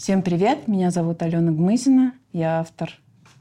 Всем привет, меня зовут Алена Гмызина, я автор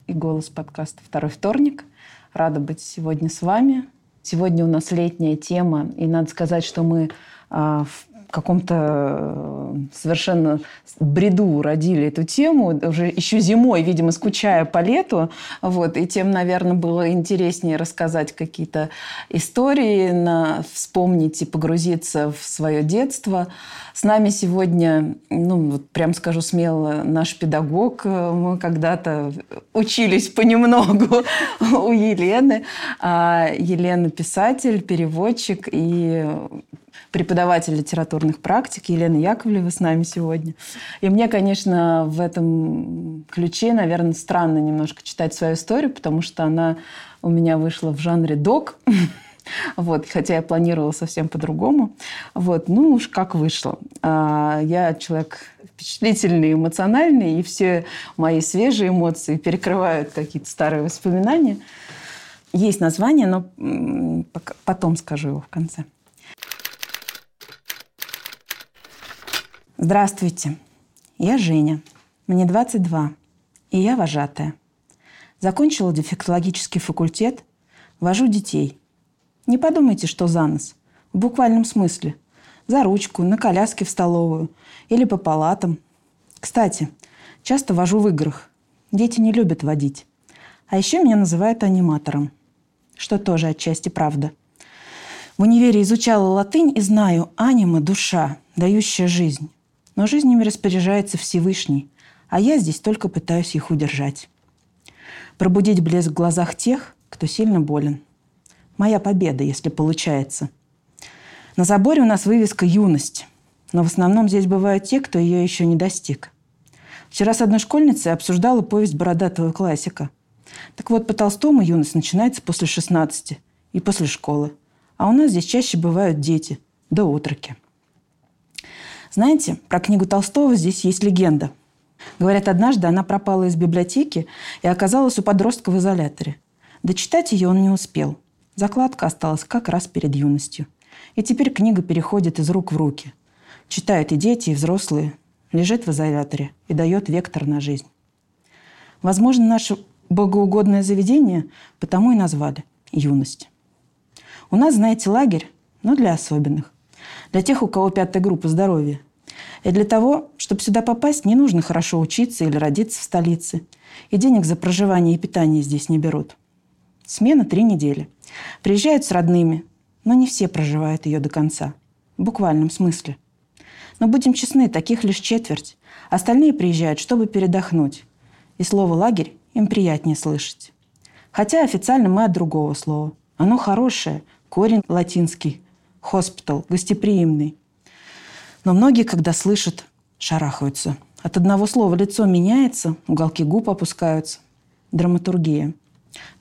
и голос подкаста «Второй вторник». Рада быть сегодня с вами. Сегодня у нас летняя тема, и надо сказать, что мы а, в каком-то э, совершенно бреду родили эту тему, уже еще зимой, видимо, скучая по лету. Вот, и тем, наверное, было интереснее рассказать какие-то истории, на, вспомнить и погрузиться в свое детство. С нами сегодня, ну, вот прям скажу смело, наш педагог. Мы когда-то учились понемногу у Елены. А Елена писатель, переводчик и преподаватель литературных практик Елена Яковлева с нами сегодня. И мне, конечно, в этом ключе, наверное, странно немножко читать свою историю, потому что она у меня вышла в жанре док. Вот, хотя я планировала совсем по-другому. Вот, ну уж как вышло. А, я человек впечатлительный, эмоциональный, и все мои свежие эмоции перекрывают какие-то старые воспоминания. Есть название, но потом скажу его в конце. Здравствуйте, я Женя, мне 22, и я вожатая. Закончила дефектологический факультет, вожу детей. Не подумайте, что за нос. В буквальном смысле. За ручку, на коляске в столовую или по палатам. Кстати, часто вожу в играх. Дети не любят водить. А еще меня называют аниматором. Что тоже отчасти правда. В универе изучала латынь и знаю, анима – душа, дающая жизнь. Но жизнями распоряжается Всевышний, а я здесь только пытаюсь их удержать. Пробудить блеск в глазах тех, кто сильно болен. Моя победа, если получается. На заборе у нас вывеска «Юность», но в основном здесь бывают те, кто ее еще не достиг. Вчера с одной школьницей обсуждала повесть бородатого классика. Так вот, по Толстому юность начинается после 16 и после школы. А у нас здесь чаще бывают дети, да отроки. Знаете, про книгу Толстого здесь есть легенда. Говорят, однажды она пропала из библиотеки и оказалась у подростка в изоляторе. Дочитать ее он не успел. Закладка осталась как раз перед юностью. И теперь книга переходит из рук в руки. Читают и дети, и взрослые. Лежит в изоляторе и дает вектор на жизнь. Возможно, наше богоугодное заведение потому и назвали «юность». У нас, знаете, лагерь, но для особенных. Для тех, у кого пятая группа здоровья. И для того, чтобы сюда попасть, не нужно хорошо учиться или родиться в столице. И денег за проживание и питание здесь не берут. Смена три недели. Приезжают с родными, но не все проживают ее до конца. В буквальном смысле. Но будем честны, таких лишь четверть. Остальные приезжают, чтобы передохнуть. И слово «лагерь» им приятнее слышать. Хотя официально мы от другого слова. Оно хорошее, корень латинский – Хоспитал, гостеприимный. Но многие, когда слышат, шарахаются. От одного слова лицо меняется, уголки губ опускаются. Драматургия.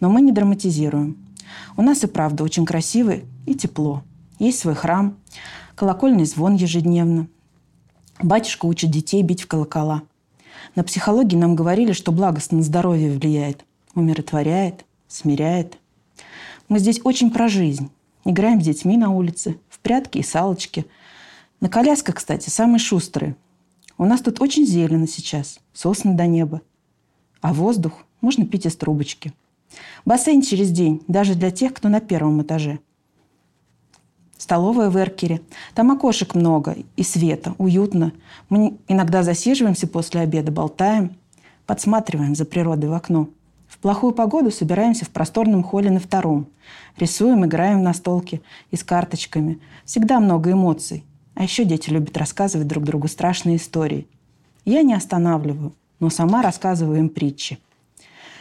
Но мы не драматизируем. У нас и правда очень красиво и тепло. Есть свой храм, колокольный звон ежедневно. Батюшка учит детей бить в колокола. На психологии нам говорили, что благостно на здоровье влияет, умиротворяет, смиряет. Мы здесь очень про жизнь. Играем с детьми на улице, в прятки и салочки. На колясках, кстати, самые шустрые. У нас тут очень зелено сейчас, сосны до неба. А воздух можно пить из трубочки. Бассейн через день, даже для тех, кто на первом этаже. Столовая в Эркере. Там окошек много и света, уютно. Мы иногда засиживаемся после обеда, болтаем, подсматриваем за природой в окно – в плохую погоду собираемся в просторном холле на втором. Рисуем, играем на столке и с карточками. Всегда много эмоций. А еще дети любят рассказывать друг другу страшные истории. Я не останавливаю, но сама рассказываю им притчи.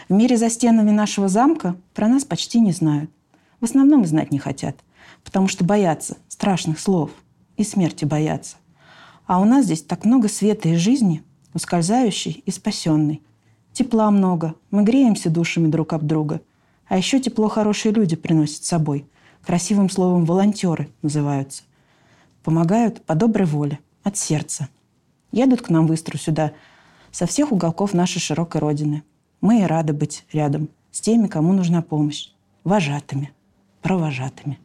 В мире за стенами нашего замка про нас почти не знают. В основном и знать не хотят, потому что боятся страшных слов и смерти боятся. А у нас здесь так много света и жизни, ускользающей и спасенной. Тепла много, мы греемся душами друг об друга. А еще тепло хорошие люди приносят с собой. Красивым словом волонтеры называются. Помогают по доброй воле, от сердца. Едут к нам в Истру сюда со всех уголков нашей широкой родины. Мы и рады быть рядом с теми, кому нужна помощь. Вожатыми, провожатыми.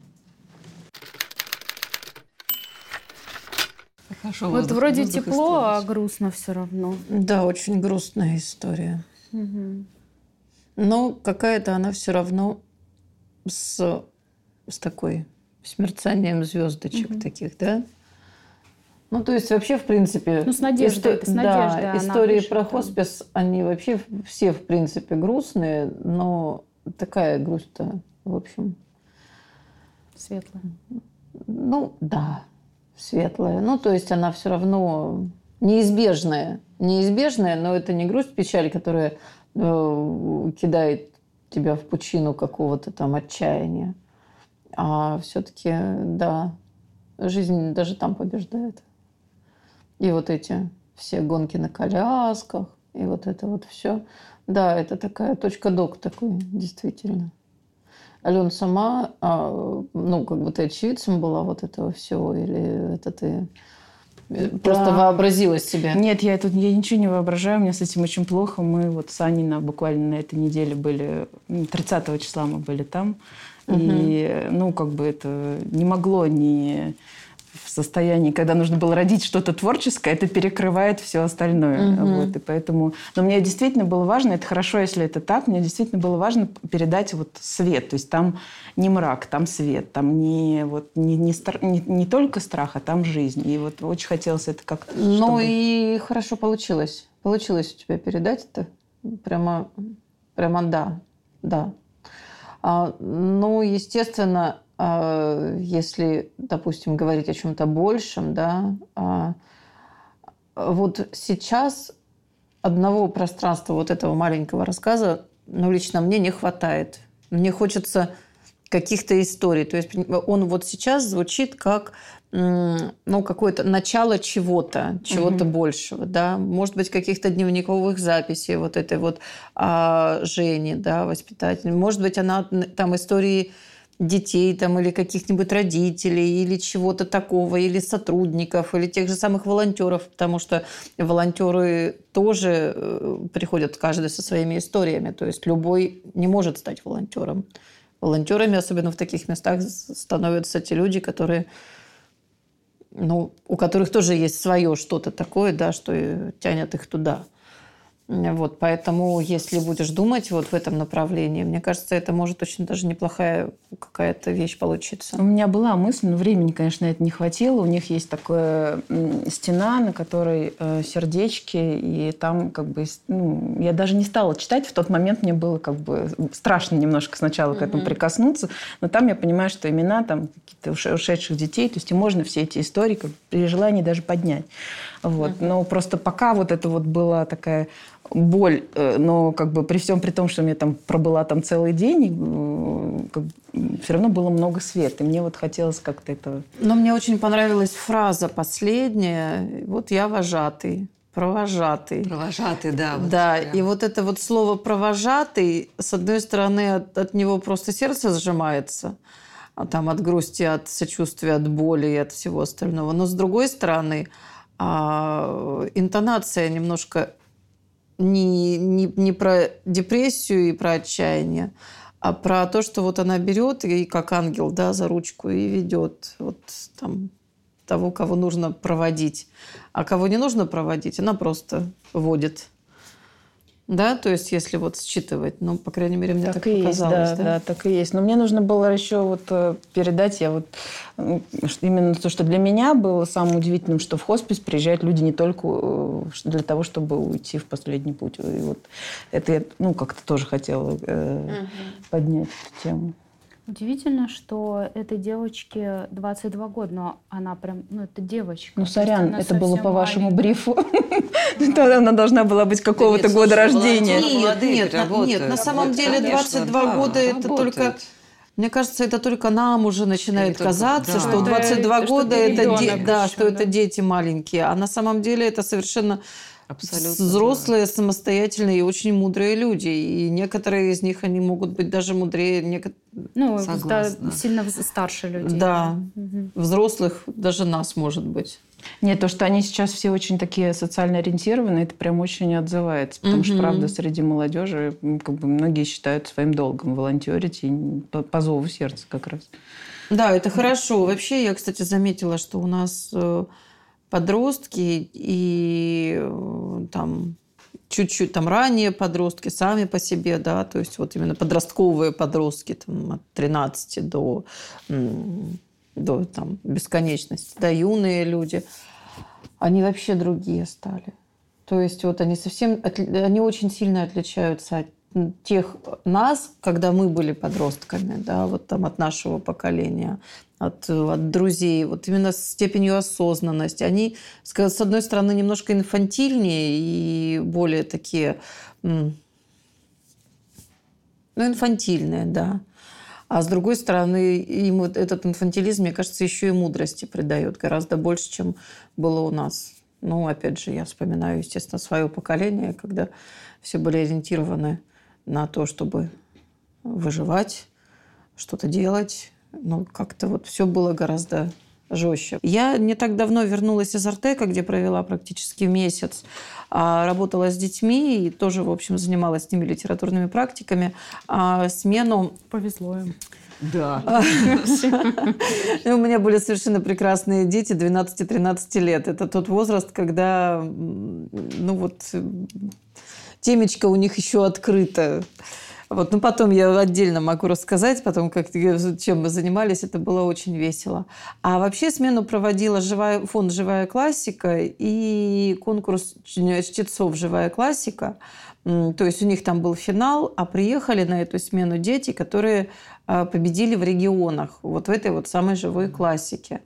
Хорошо, вот воздух- вроде воздух тепло, а грустно все равно. Да, очень грустная история. Мгм. Но какая-то она все равно с, с такой с мерцанием звездочек Мгм. таких, да? Ну, то есть вообще, в принципе... Ну, с надеждой, это с да, надеждой она истории пишет, про да. хоспис, они вообще все, в принципе, грустные, но такая грусть-то, в общем, Светлое. ну, да, светлая. Ну, то есть она все равно неизбежная. Неизбежная, но это не грусть, печаль, которая э, кидает тебя в пучину какого-то там отчаяния. А все-таки, да, жизнь даже там побеждает. И вот эти все гонки на колясках, и вот это вот все. Да, это такая точка док такой, действительно. Алена сама, а, ну, как бы ты очевидцем была вот этого всего, или это ты э, просто Да. вообразила себе? Нет, я тут я ничего не воображаю, у меня с этим очень плохо. Мы вот с Аней на, буквально на этой неделе были, м, 30 числа мы были там. И, ну, как бы это не могло не в состоянии, когда нужно было родить что-то творческое, это перекрывает все остальное. Мгм. Вот, и поэтому... Но мне действительно было важно, это хорошо, если это так, мне действительно было важно передать вот свет. То есть там не мрак, там свет, там не, вот, не, не, стар- не, не только страх, а там жизнь. И вот очень хотелось это как-то... Ну чтобы- и хорошо получилось. Получилось у тебя передать это. Прямо, прямо да, да. А, ну, естественно, если, допустим, говорить о чем-то большем, да, а, вот сейчас одного пространства вот этого маленького рассказа, ну, лично мне не хватает. Мне хочется каких-то историй. То есть он вот сейчас звучит как ну, какое-то начало чего-то, чего-то большего, да, может быть, каких-то дневниковых записей вот этой вот а, Жени, да, воспитатель. Может быть, она там истории детей там или каких-нибудь родителей или чего-то такого, или сотрудников, или тех же самых волонтеров, потому что волонтеры тоже э, приходят каждый со своими историями, то есть любой не может стать волонтером. Волонтерами, особенно в таких местах, становятся те люди, которые ну, у которых тоже есть свое что-то такое, да, что тянет их туда. Вот, поэтому, если будешь думать вот в этом направлении, мне кажется, это может очень даже неплохая какая-то вещь получиться. У меня была мысль, но времени, конечно, на это не хватило. У них есть такая стена, на которой э, сердечки, и там как бы... Ну, я даже не стала читать. В тот момент мне было как бы страшно немножко сначала к этому прикоснуться. Но там я понимаю, что имена там какие-то уше- ушедших детей, то есть и можно все эти истории как при желании даже поднять. Вот. Но просто пока вот это вот была такая боль, э, но как бы при всем при том, что я там пробыла там целый день, э, как бы, все равно было много света. И мне вот хотелось как-то это... Но мне очень понравилась фраза последняя. Вот я вожатый, провожатый. Провожатый, да. вот да, прям. и вот это вот слово «провожатый», с одной стороны, от, от него просто сердце сжимается, а там от грусти, от сочувствия, от боли и от всего остального. Но с другой стороны, а, интонация немножко не, не, не про депрессию и про отчаяние, а про то, что вот она берет и как ангел, да, за ручку и ведет вот там того, кого нужно проводить. А кого не нужно проводить, она просто водит. Да, то есть если вот считывать, ну, по крайней мере, мне так, Так и есть, показалось, да, да? да, так и есть. Но мне нужно было еще вот э, передать, я вот именно то, что для меня было самым удивительным, что в хоспис приезжают люди не только э, для того, чтобы уйти в последний путь. И вот это я, ну, как-то тоже хотела э, поднять эту тему. Удивительно, что этой девочке 22 года, но она прям, ну это девочка. Ну, сорян, это было по вашему маленькая. брифу. То Она должна была быть какого-то года слушай, рождения. Нет, нет, на- нет, на самом деле конечно, 22 да, года это только... Мне кажется, это только нам уже начинает только- казаться, да. что Это- 22 что года ты это, де- да, еще, что это да. дети маленькие. А на самом деле это совершенно Абсолютно. взрослые, самостоятельные и очень мудрые люди. И некоторые из них, они могут быть даже мудрее неко- Ну, да, Согласна. сильно вз- старше людей. Да. Мгм. взрослых, даже нас, может быть. Нет, то, что они сейчас все очень такие социально ориентированы, это прям очень отзывается. Потому что, Мгм. правда, среди молодежи как бы многие считают своим долгом волонтерить и по, по зову сердца как раз. Да, это хорошо. Вообще, я, кстати, заметила, что у нас э, подростки и э, там чуть-чуть там ранее подростки сами по себе, да, то есть вот именно подростковые подростки там, от 13 до, до там, бесконечности, да, юные люди, они вообще другие стали. То есть вот они совсем, они очень сильно отличаются от тех нас, когда мы были подростками, да, вот там от нашего поколения, от, от друзей, вот именно с степенью осознанности. Они, с одной стороны, немножко инфантильнее и более такие, ну, инфантильные, да. А с другой стороны, им вот этот инфантилизм, мне кажется, еще и мудрости придает гораздо больше, чем было у нас. Ну, опять же, я вспоминаю, естественно, свое поколение, когда все были ориентированы на то, чтобы выживать, что-то делать. Ну, как-то вот все было гораздо жестче. Я не так давно вернулась из Артека, где провела практически месяц. А работала с детьми и тоже, в общем, занималась с ними литературными практиками. А смену... Повезло им. Да. У меня были совершенно прекрасные дети 12-13 лет. Это тот возраст, когда, ну вот, темечко у них еще открыто. Вот, ну, потом я отдельно могу рассказать, потом, как, чем мы занимались, это было очень весело. А вообще смену проводила живая, фонд «Живая классика» и конкурс чтецов «Живая классика». То есть у них там был финал, а приехали на эту смену дети, которые а, победили в регионах, вот в этой вот самой живой классике.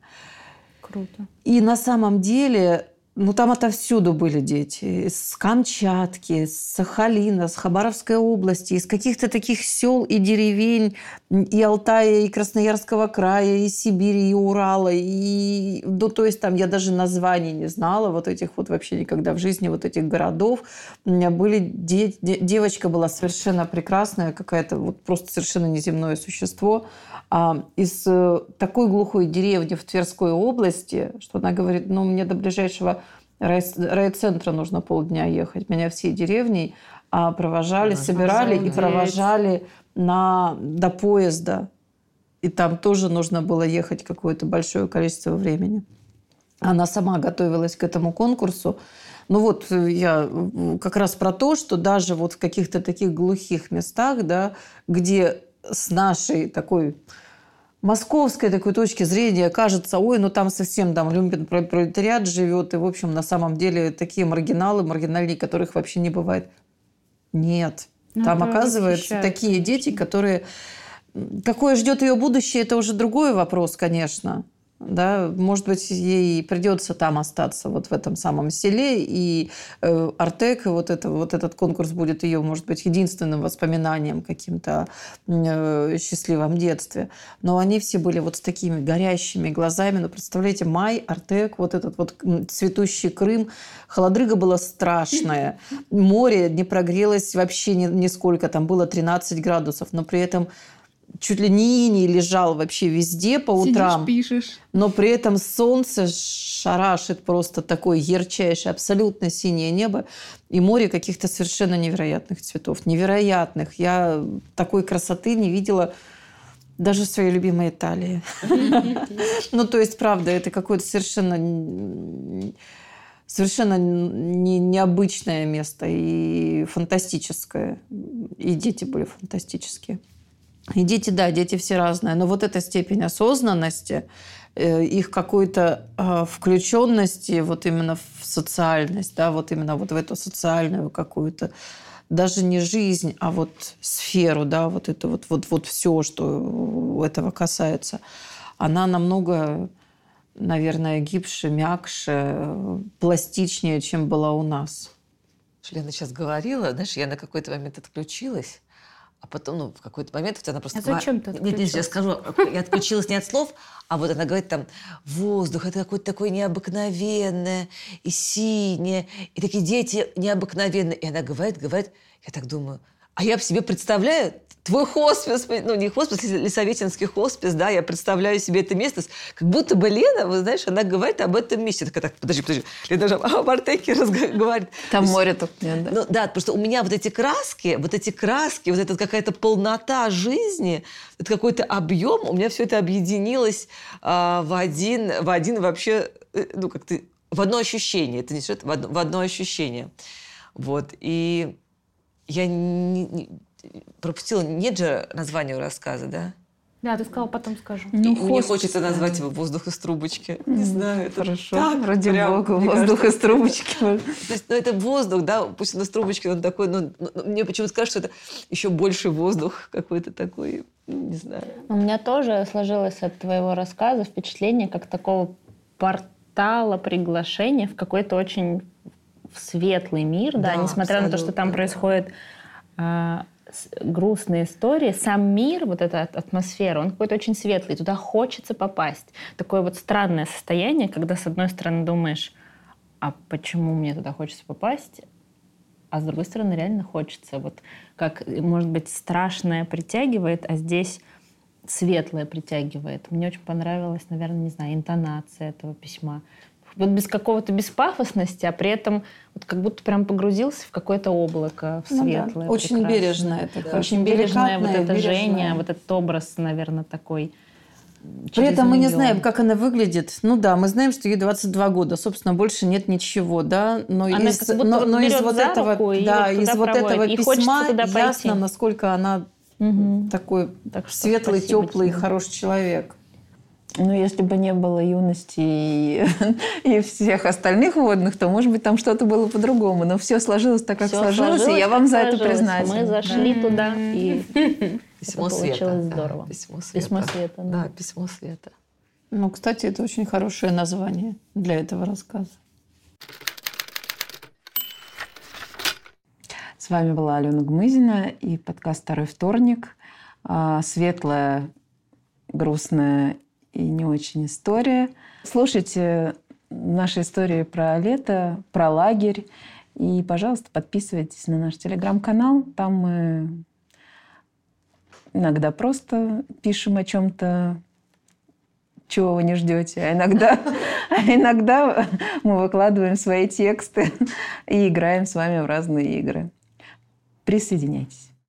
Круто. И на самом деле ну, там отовсюду были дети. С Камчатки, с Сахалина, с Хабаровской области, из каких-то таких сел и деревень и Алтая, и Красноярского края, и Сибири, и Урала. И, ну, то есть там я даже названий не знала вот этих вот вообще никогда в жизни вот этих городов. У меня были де- де- девочка была совершенно прекрасная, какая-то вот просто совершенно неземное существо. А, из э, такой глухой деревни в Тверской области, что она говорит, ну, мне до ближайшего райцентра нужно полдня ехать. Меня всей деревней а, провожали, а, собирали и провожали на, до поезда. И там тоже нужно было ехать какое-то большое количество времени. Она сама готовилась к этому конкурсу. Ну вот э, я как раз про то, что даже вот в каких-то таких глухих местах, да, где с нашей такой московской такой точки зрения кажется, ой, ну там совсем там люмпен пролетариат живет, и, в общем, на самом деле такие маргиналы, маргинальнее которых вообще не бывает. Нет. Ну, там, оказывается, такие дети, которые... Какое ждет ее будущее, это уже другой вопрос, конечно да, может быть, ей придется там остаться, вот в этом самом селе, и э, Артек, вот, это, вот этот конкурс будет ее, может быть, единственным воспоминанием каким-то э, счастливом детстве. Но они все были вот с такими горящими глазами. Ну, представляете, май, Артек, вот этот вот цветущий Крым, холодрыга была страшная, море не прогрелось вообще ни, нисколько, там было 13 градусов, но при этом чуть ли не иней лежал вообще везде по утрам. Сидишь, пишешь. Но при этом солнце шарашит просто такое ярчайшее, абсолютно синее небо и море каких-то совершенно невероятных цветов. Невероятных. Я такой красоты не видела даже в своей любимой Италии. Ну, то есть, правда, это какое-то совершенно совершенно не, необычное место и фантастическое. И дети были фантастические. И дети, да, дети все разные, но вот эта степень осознанности, э, их какой-то а, включенности вот именно в социальность, да, вот именно вот в эту социальную какую-то даже не жизнь, а вот сферу, да, вот это вот, вот, вот все, что этого касается, она намного, наверное, гибше, мягче, пластичнее, чем была у нас. Лена сейчас говорила, знаешь, я на какой-то момент отключилась, а потом, ну, в какой-то момент вот она просто... А зачем ты Нет, нет, я скажу, я отключилась не от слов, а вот она говорит там, воздух, это какое-то такое необыкновенное и синее, и такие дети необыкновенные. И она говорит, говорит, я так думаю, а я в себе представляю твой хоспис, ну не хоспис, Лисоветинский хоспис, да, я представляю себе это место, как будто бы Лена, вы знаешь, она говорит об этом месте. Такая, так, подожди, подожди, Лена же об Артеке говорит. Там море тут нет, да? Ну да, потому что у меня вот эти краски, вот эти краски, вот эта какая-то полнота жизни, это какой-то объем, у меня все это объединилось а, в один, в один вообще, э, ну как ты в одно ощущение. Это не сюжет, в одно, в одно ощущение. Вот. И я не, не, пропустила, нет же названия у рассказа, да? Да, ты сказала, потом скажу. Ну, мне хочется да. назвать его «Воздух из трубочки». Не знаю, это Хорошо. так Ради прям, бога, воздух кажется, из трубочки. То есть, ну, это воздух, да, пусть он из трубочки, он такой, ну, ну, мне почему-то кажется, что это еще больше воздух какой-то такой, ну, не знаю. У меня тоже сложилось от твоего рассказа впечатление как такого портала приглашения в какой-то очень светлый мир, да, Да, несмотря на то, что там происходят а, грустные истории, сам мир, вот эта атмосфера, он какой-то очень светлый, туда хочется попасть. Такое вот странное состояние, когда с одной стороны думаешь, а почему мне туда хочется попасть, а с другой стороны реально хочется. Вот как, может быть, страшное притягивает, а здесь светлое притягивает. Мне очень понравилась, наверное, не знаю, интонация этого письма. Вот без какого-то беспафосности, а при этом вот как будто прям погрузился в какое-то облако, в Ну да, светлое. Очень прекрасное. бережно это. Да. Очень бережная вот эта бережное. Женя, вот этот образ, наверное, такой. При этом мы не знаем, как она выглядит. Ну да, мы знаем, что ей 22 года. Собственно, больше нет ничего, да. Но Она из, как будто но, вот но из вот этого, да, вот из вот проводит. этого И письма туда ясно, пойти. насколько она Мгм. такой Так что светлый, теплый, тебе. хороший человек. Ну, если бы не было юности и, и всех остальных водных, то, может быть, там что-то было по-другому. Но все сложилось так, как Всё сложилось, и сложилось, я вам за это признательна. Мы зашли туда, и Письмо Это света. получилось да, здорово. письмо света. Письмо света, да. Да, письмо света. Ну, кстати, это очень хорошее название для этого рассказа. С вами была Алена Гмызина и подкаст «Второй вторник». А, Светлая, грустная и не очень история. Слушайте наши истории про лето, про лагерь. И, пожалуйста, подписывайтесь на наш телеграм-канал. Там мы иногда просто пишем о чем-то, чего вы не ждете. А иногда, а иногда мы выкладываем свои тексты и играем с вами в разные игры. Присоединяйтесь.